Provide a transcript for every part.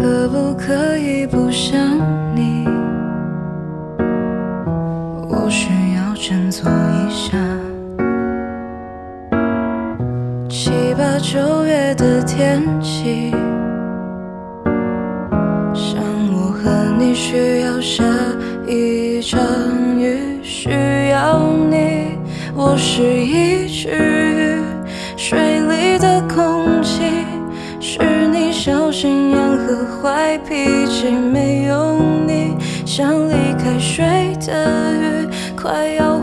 可不可以不想你？我需要振作一下。七八九月的天气，像我和你需要下一场雨，需要你。我是一只坏脾气，没有你，像离开水的鱼，快要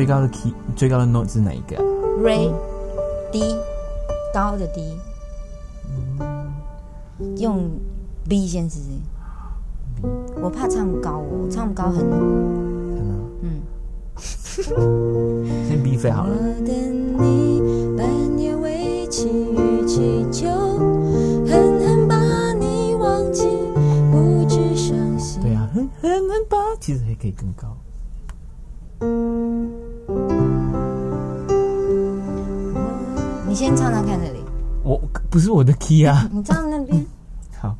最高的 key 最高的 note 是哪一个啊、Re 低高的低，用 B 先试试。我怕唱高哦，唱高很真的？嗯。先 B 飞好了。我等你，半夜围棋与祈求，狠狠把你忘记，不知伤心。对啊，很很很棒，其实还可以更高。你先唱唱看这里，我不是我的 key 啊。你唱那边。好，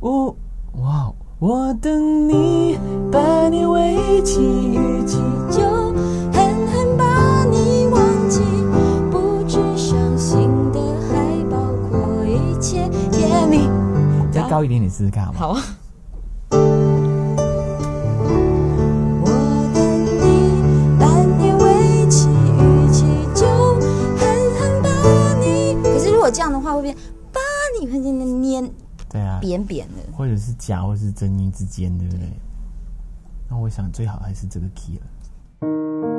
我哇，我等你，把你围起与其就狠狠把你忘记，不知伤心的还包括一切甜蜜。再高一点点试试看好吗？好啊。把你看见那粘对啊，扁扁的。或者是假或是真音之间，对不对？那我想最好还是这个 key 了。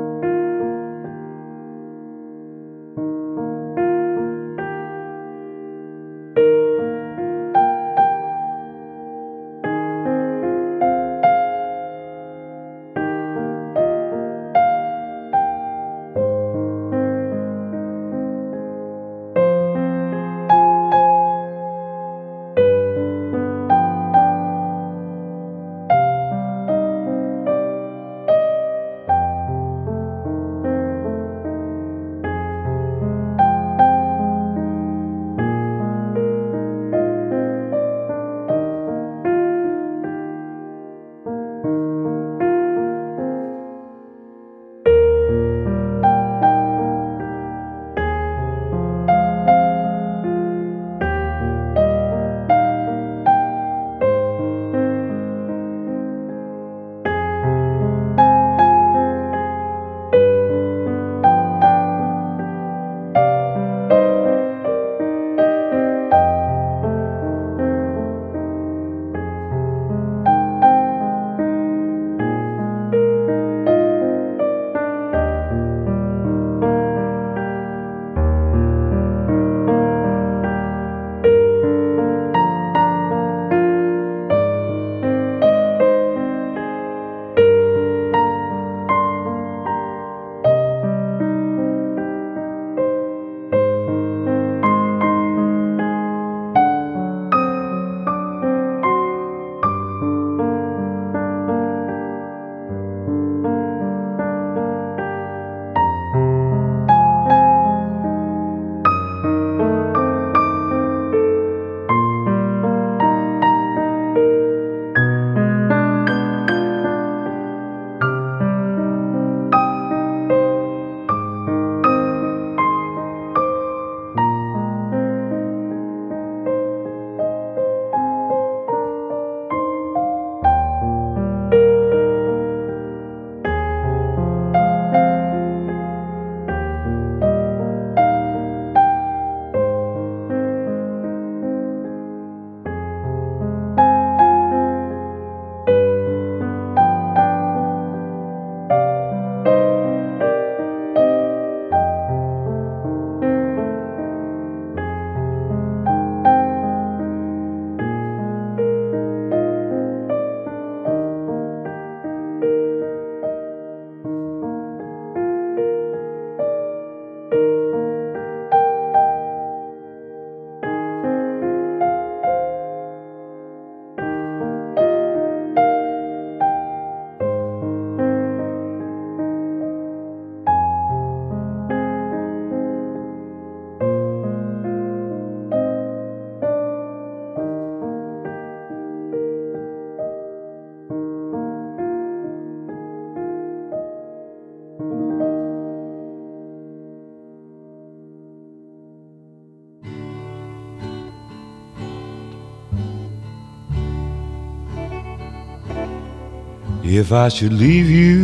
If I should leave you.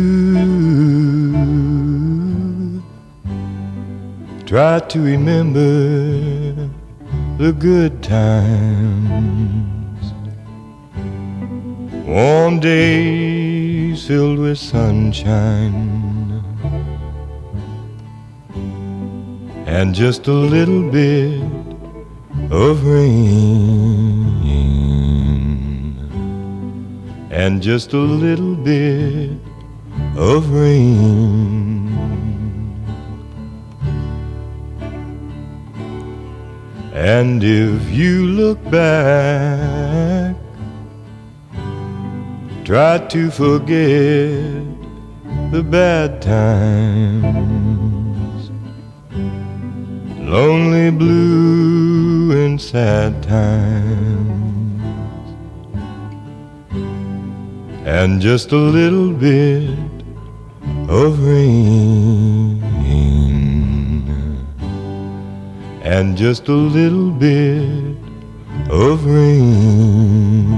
Try to remember the good times. Warm days filled with sunshine. And just a little bit of rain. And just a little bit of rain. And if you look back, try to forget the bad times, lonely, blue, and sad times, and just a little bit of rain. and just a little bit of rain.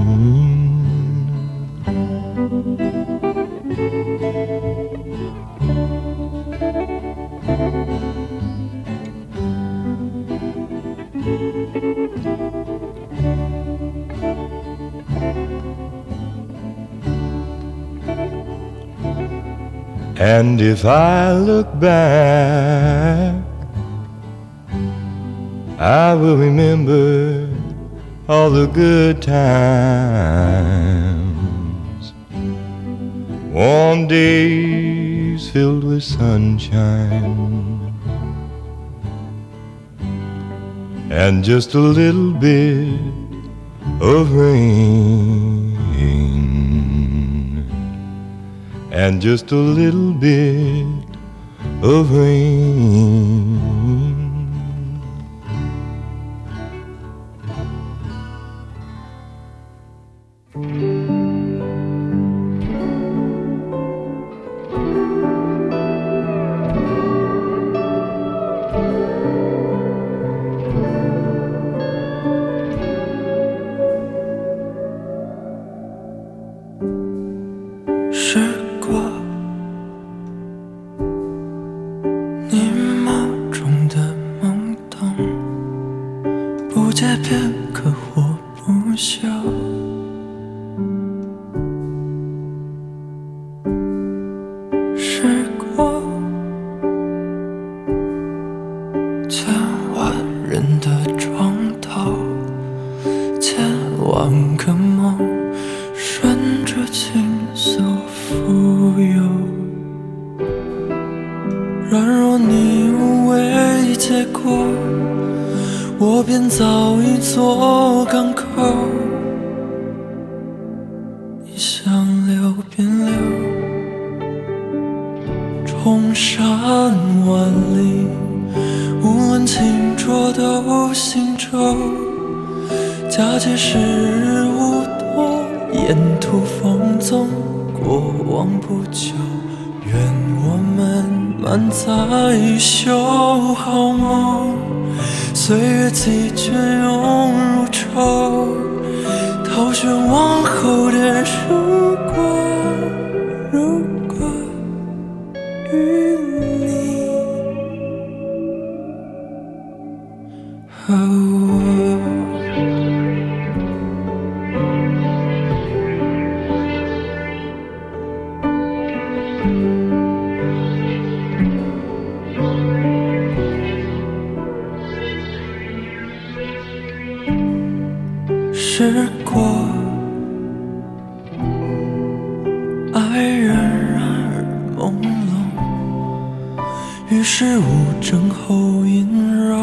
And if I look back I will remember all the good times. Warm days filled with sunshine. And just a little bit of rain. And just a little bit of rain. 行舟，假借时日无多。沿途放纵，过往不久，愿我们满载一袖好梦，岁月几卷涌如愁，陶轩往后的如于是无争后阴柔。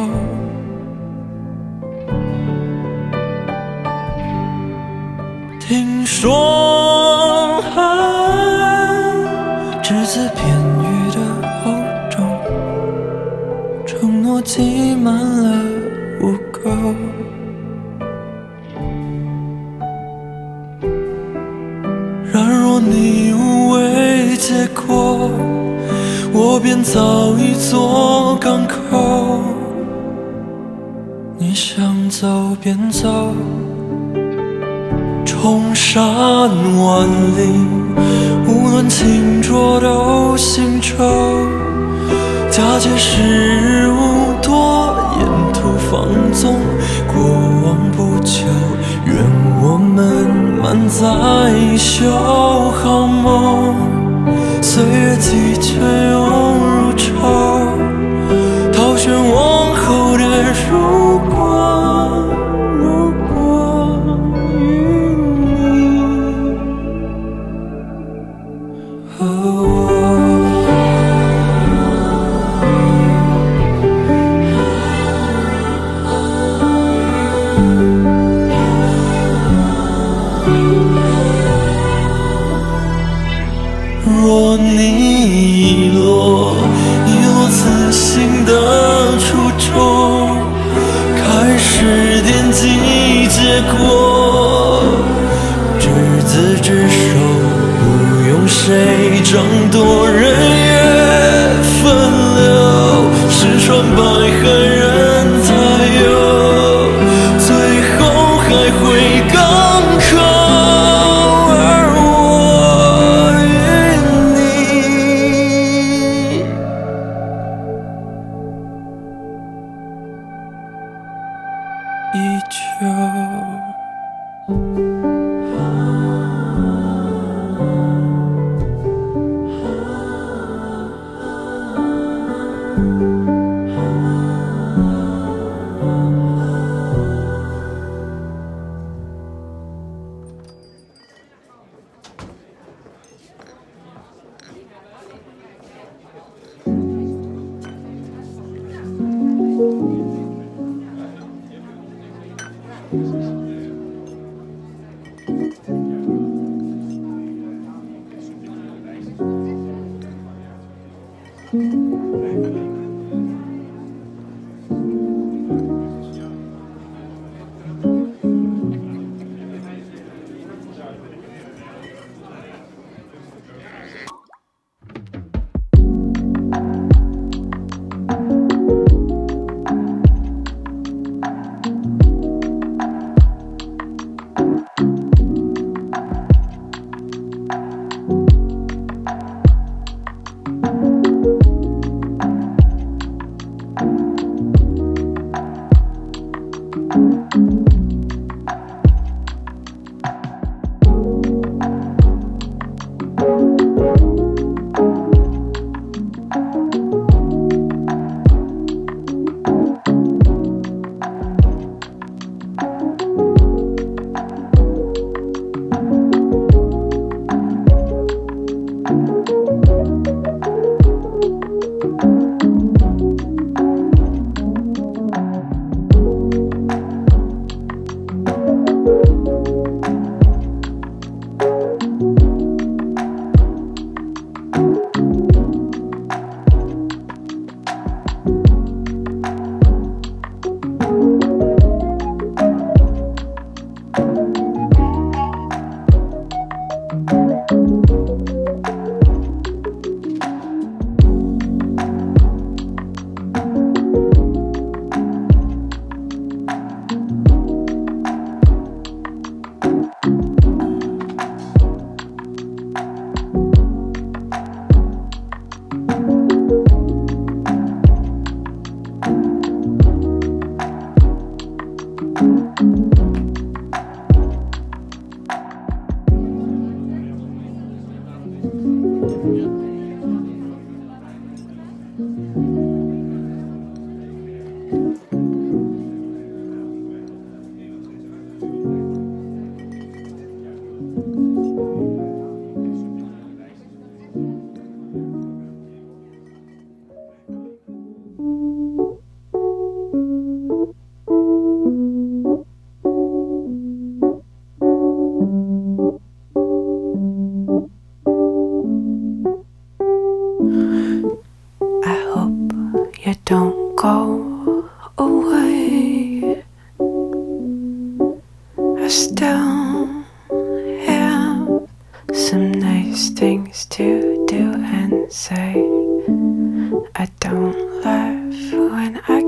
听说爱只字片语的厚重，承诺积满了污垢。然若你无畏结果，我便造一座港口。你想走便走，冲山万里，无论清浊都行舟，假借时无多，沿途放纵过往不求。愿我们满载一袖好梦，岁月几千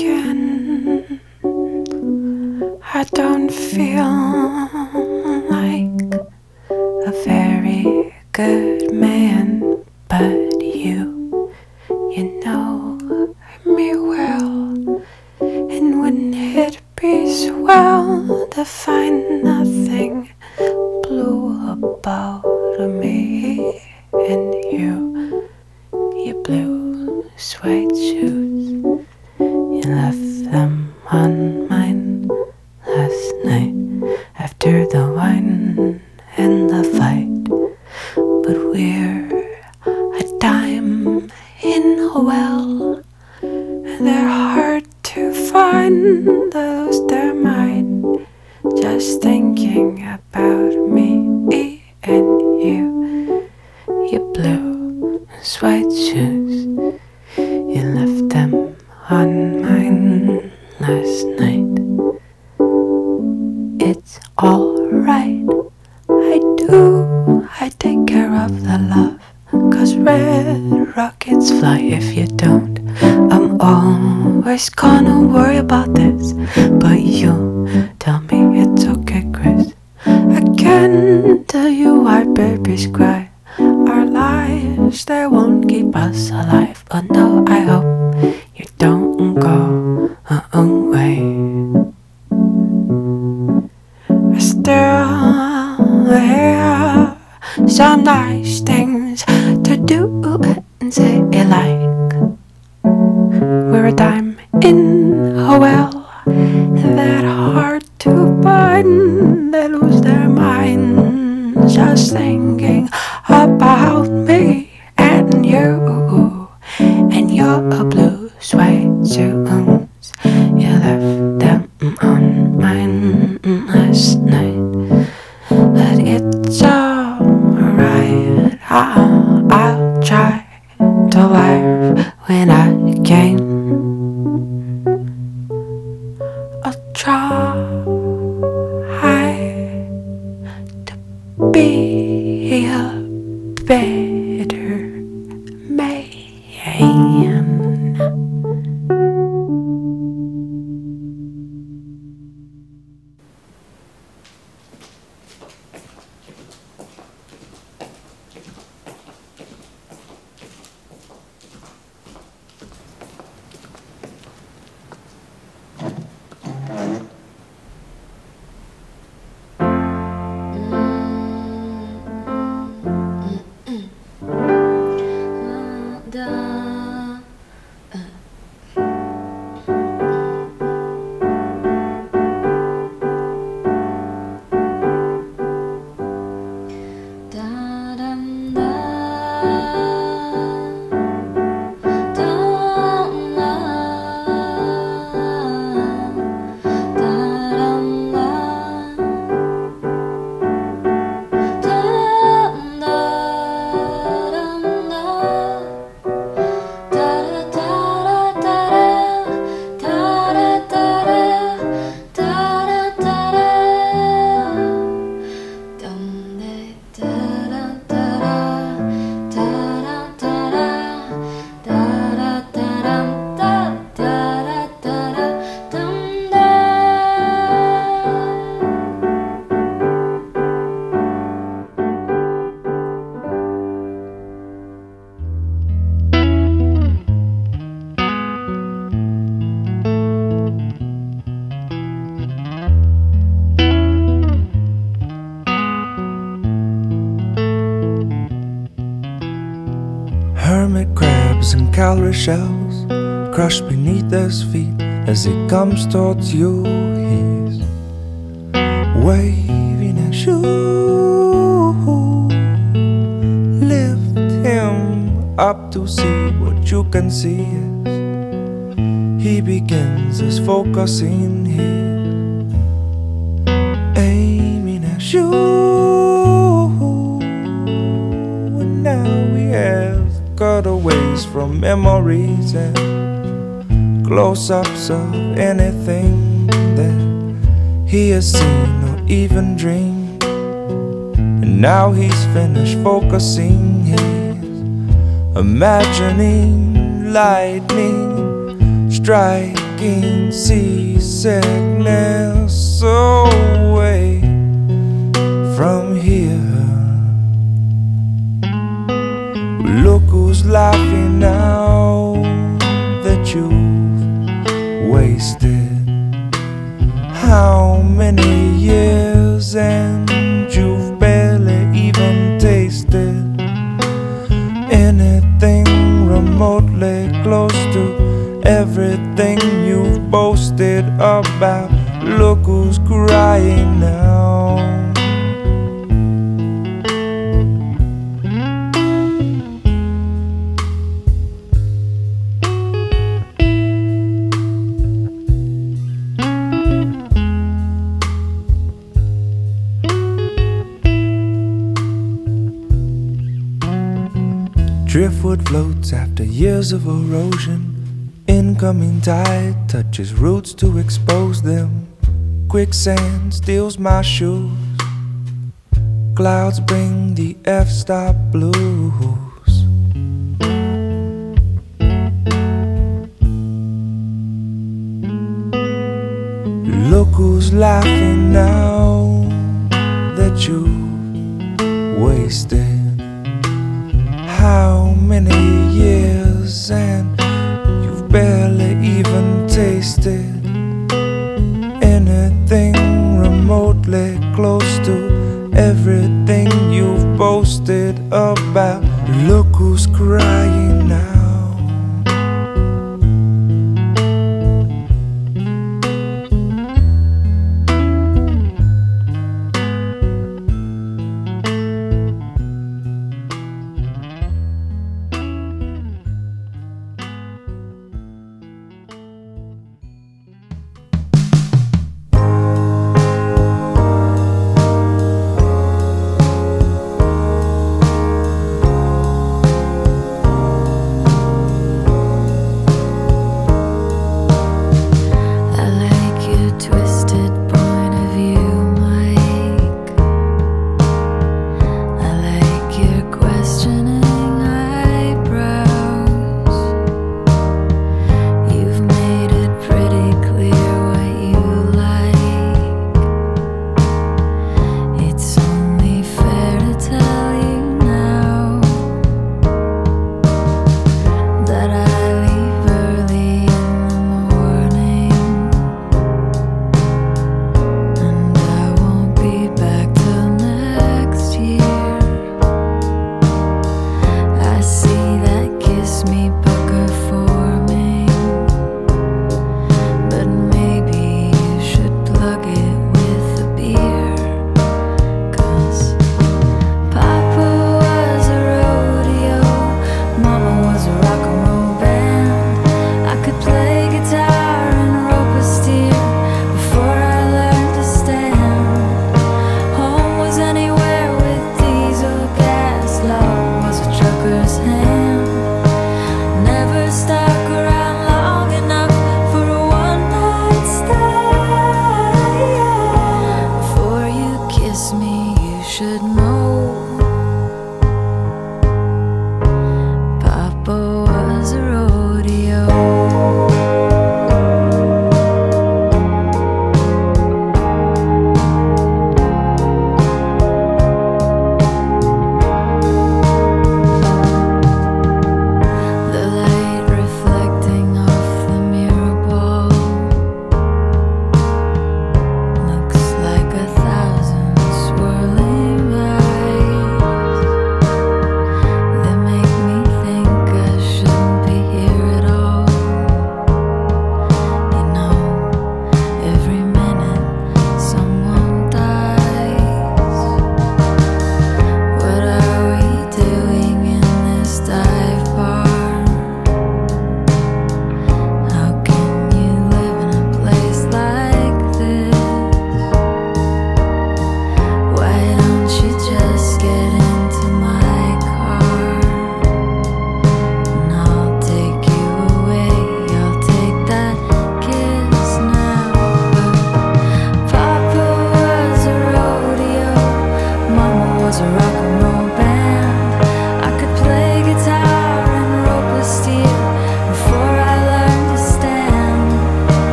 I. I don't feel like a very good his white shoes. you left them on mine last night. It's alright, I do. I take care of the love. Cause red rockets fly if you don't. I'm always gonna. just thinking. shells crushed beneath his feet as he comes towards you. He's waving at you. Lift him up to see what you can see. He begins his focusing. from memories and close ups of anything that he has seen or even dreamed. And now he's finished focusing, he's imagining lightning striking seasickness away from here. Look laughing now that you've wasted how many years and you've barely even tasted anything remotely close to everything you've boasted about. Look who's crying now. After years of erosion. Incoming tide touches roots to expose them. Quicksand steals my shoes. Clouds bring the F stop blues. Look who's laughing now that you wasted years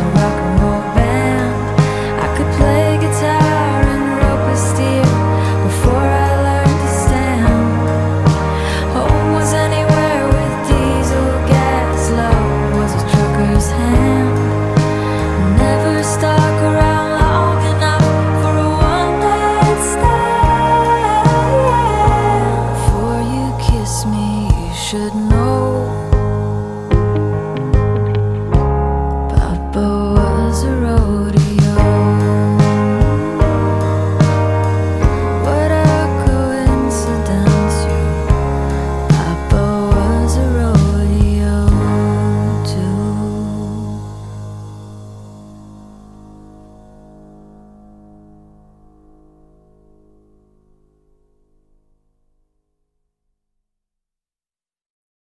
around